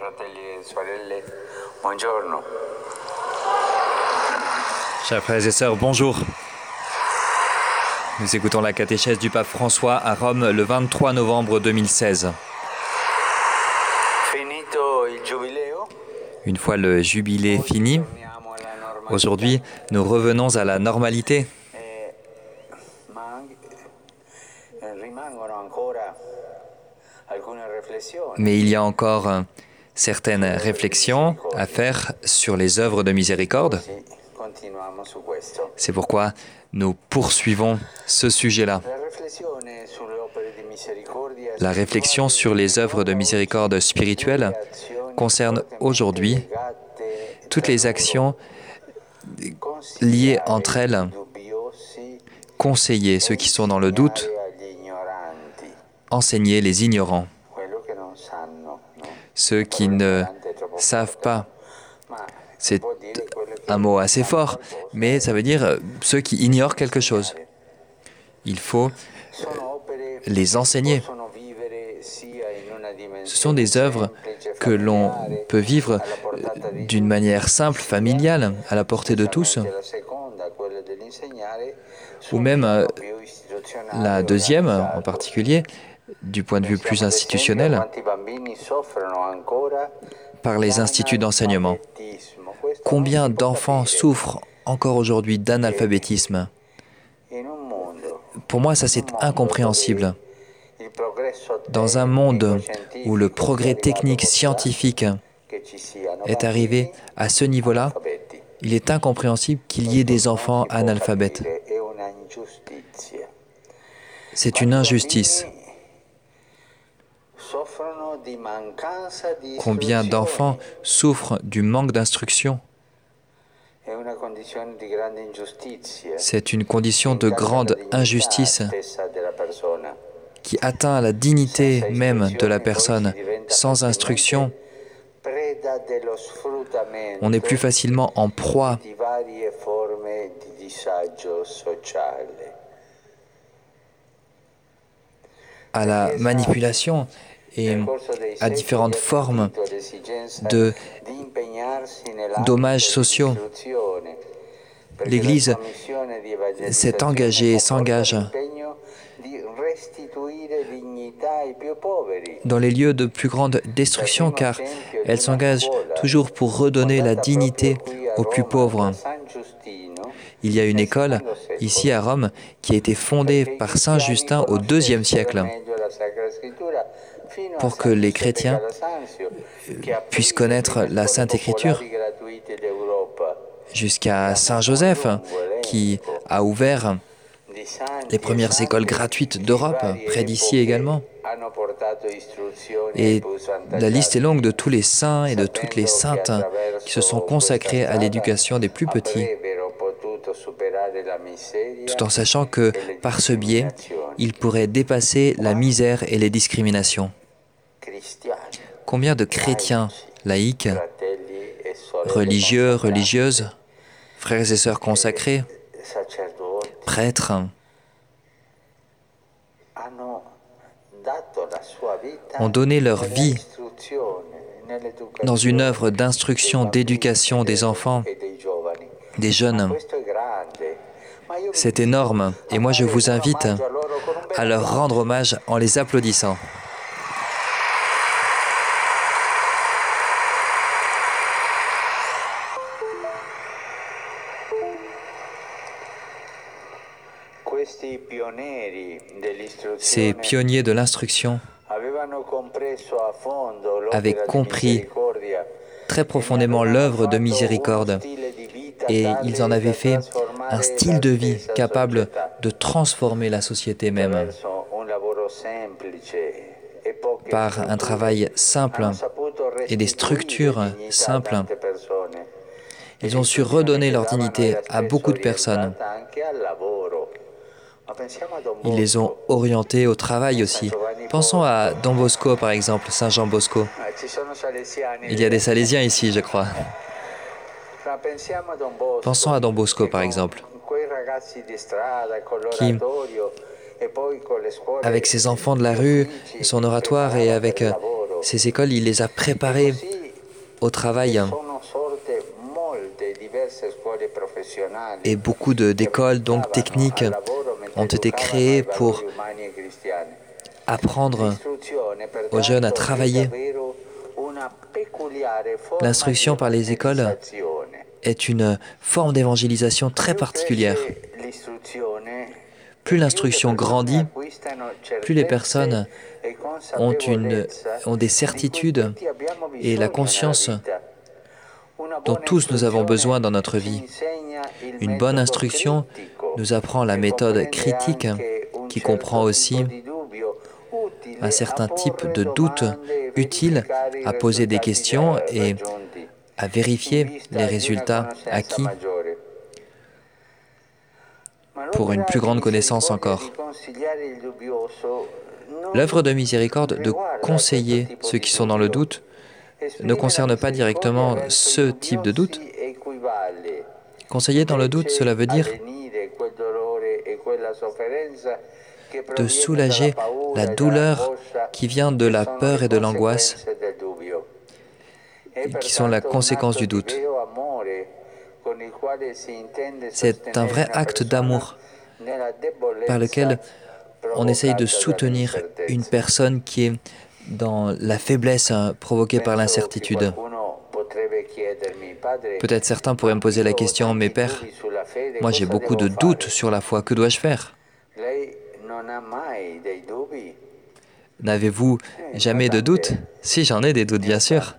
fratelli e sorelle, buongiorno. Chers frères et sœurs, bonjour. Nous écoutons la catéchèse du pape François à Rome le 23 novembre 2016. Finito il giubileo, Une fois le jubilé fini, aujourd'hui nous revenons à la normalité. Eh, eh. Mais il y a encore euh, certaines réflexions à faire sur les œuvres de miséricorde. C'est pourquoi nous poursuivons ce sujet-là. La réflexion sur les œuvres de miséricorde spirituelle concerne aujourd'hui toutes les actions liées entre elles, conseiller ceux qui sont dans le doute, enseigner les ignorants, ceux qui ne savent pas. C'est un mot assez fort, mais ça veut dire euh, ceux qui ignorent quelque chose. Il faut les enseigner. Ce sont des œuvres que l'on peut vivre euh, d'une manière simple, familiale, à la portée de tous, ou même euh, la deuxième en particulier, du point de vue plus institutionnel, par les instituts d'enseignement. Combien d'enfants souffrent encore aujourd'hui d'analphabétisme? Pour moi, ça c'est incompréhensible. Dans un monde où le progrès technique scientifique est arrivé à ce niveau-là, il est incompréhensible qu'il y ait des enfants analphabètes. C'est une injustice. Combien d'enfants souffrent du manque d'instruction C'est une condition de grande injustice qui atteint la dignité même de la personne. Sans instruction, on est plus facilement en proie à la manipulation et à différentes formes de dommages sociaux. L'Église s'est engagée et s'engage dans les lieux de plus grande destruction car elle s'engage toujours pour redonner la dignité aux plus pauvres. Il y a une école ici à Rome qui a été fondée par Saint Justin au IIe siècle pour que les chrétiens puissent connaître la Sainte Écriture jusqu'à Saint Joseph qui a ouvert les premières écoles gratuites d'Europe, près d'ici également. Et la liste est longue de tous les saints et de toutes les saintes qui se sont consacrés à l'éducation des plus petits, tout en sachant que par ce biais, ils pourraient dépasser la misère et les discriminations. Combien de chrétiens laïcs, religieux, religieuses, frères et sœurs consacrés, prêtres, ont donné leur vie dans une œuvre d'instruction, d'éducation des enfants, des jeunes? C'est énorme et moi je vous invite à leur rendre hommage en les applaudissant. Ces pionniers de l'instruction avaient compris très profondément l'œuvre de miséricorde et ils en avaient fait un style de vie capable de transformer la société même par un travail simple et des structures simples. Ils ont su redonner leur dignité à beaucoup de personnes. Ils les ont orientés au travail aussi. Pensons à Don Bosco, par exemple, Saint Jean Bosco. Il y a des Salésiens ici, je crois. Pensons à Don Bosco, par exemple, qui, avec ses enfants de la rue, son oratoire et avec ses écoles, il les a préparés au travail. Et beaucoup d'écoles donc techniques ont été créées pour apprendre aux jeunes à travailler. L'instruction par les écoles est une forme d'évangélisation très particulière. Plus l'instruction grandit, plus les personnes ont des certitudes et la conscience dont tous nous avons besoin dans notre vie. Une bonne instruction nous apprend la méthode critique qui comprend aussi un certain type de doute utile à poser des questions et à vérifier les résultats acquis pour une plus grande connaissance encore. L'œuvre de miséricorde de conseiller ceux qui sont dans le doute ne concerne pas directement ce type de doute. Conseiller dans le doute, cela veut dire de soulager la douleur qui vient de la peur et de l'angoisse, qui sont la conséquence du doute. C'est un vrai acte d'amour par lequel on essaye de soutenir une personne qui est dans la faiblesse hein, provoquée par l'incertitude. Peut-être certains pourraient me poser la question, mais Père, moi j'ai beaucoup de doutes sur la foi, que dois-je faire? N'avez-vous jamais de doutes? Si j'en ai des doutes, bien sûr.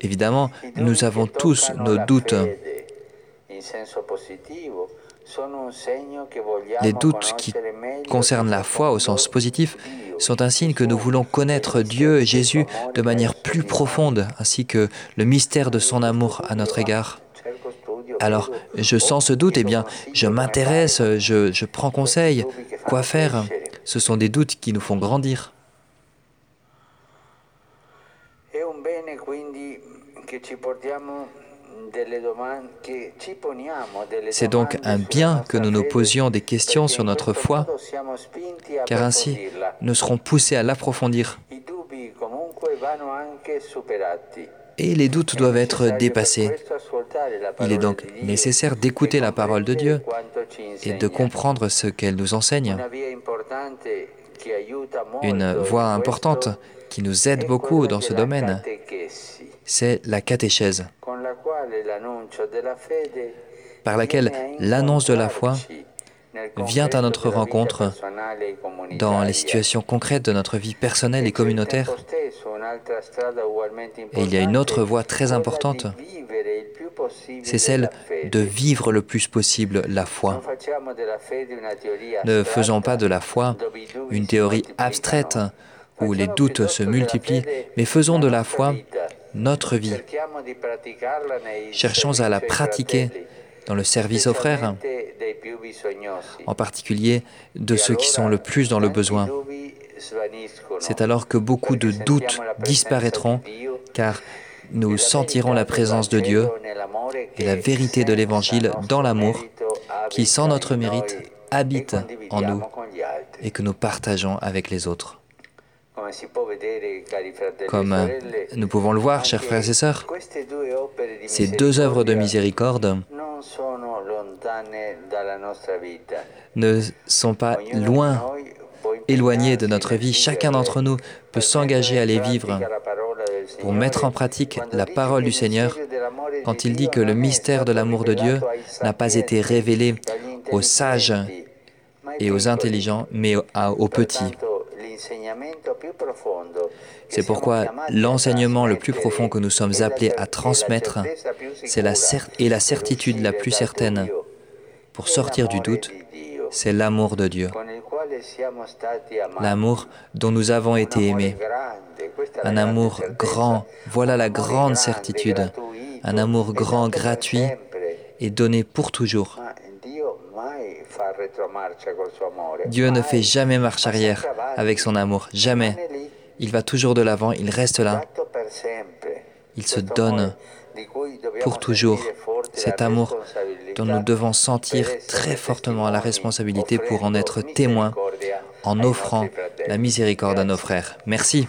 Évidemment, nous avons tous nos doutes. Les doutes qui concernent la foi au sens positif sont un signe que nous voulons connaître Dieu et Jésus de manière plus profonde, ainsi que le mystère de son amour à notre égard. Alors, je sens ce doute, eh bien, je m'intéresse, je, je prends conseil. Quoi faire? Ce sont des doutes qui nous font grandir. C'est donc un bien que nous nous posions des questions sur notre foi, car ainsi nous serons poussés à l'approfondir. Et les doutes doivent être dépassés. Il est donc nécessaire d'écouter la parole de Dieu et de comprendre ce qu'elle nous enseigne. Une voie importante qui nous aide beaucoup dans ce domaine, c'est la catéchèse par laquelle l'annonce de la foi vient à notre rencontre dans les situations concrètes de notre vie personnelle et communautaire. Et il y a une autre voie très importante, c'est celle de vivre le plus possible la foi. Ne faisons pas de la foi une théorie abstraite où les doutes se multiplient, mais faisons de la foi notre vie. Cherchons à la pratiquer dans le service aux frères, en particulier de ceux qui sont le plus dans le besoin. C'est alors que beaucoup de doutes disparaîtront, car nous sentirons la présence de Dieu et la vérité de l'Évangile dans l'amour qui, sans notre mérite, habite en nous et que nous partageons avec les autres. Comme euh, nous pouvons le voir, chers frères et sœurs, ces deux œuvres de miséricorde ne sont pas loin, éloignées de notre vie. Chacun d'entre nous peut s'engager à les vivre pour mettre en pratique la parole du Seigneur quand il dit que le mystère de l'amour de Dieu n'a pas été révélé aux sages et aux intelligents, mais aux petits. C'est pourquoi l'enseignement le plus profond que nous sommes appelés à transmettre c'est la et la certitude la plus certaine pour sortir du doute, c'est l'amour de Dieu. L'amour dont nous avons été aimés. Un amour grand, voilà la grande certitude. Un amour grand, gratuit et donné pour toujours. Dieu ne fait jamais marche arrière avec son amour, jamais. Il va toujours de l'avant, il reste là. Il se donne pour toujours cet amour dont nous devons sentir très fortement la responsabilité pour en être témoins en offrant la miséricorde à nos frères. Merci.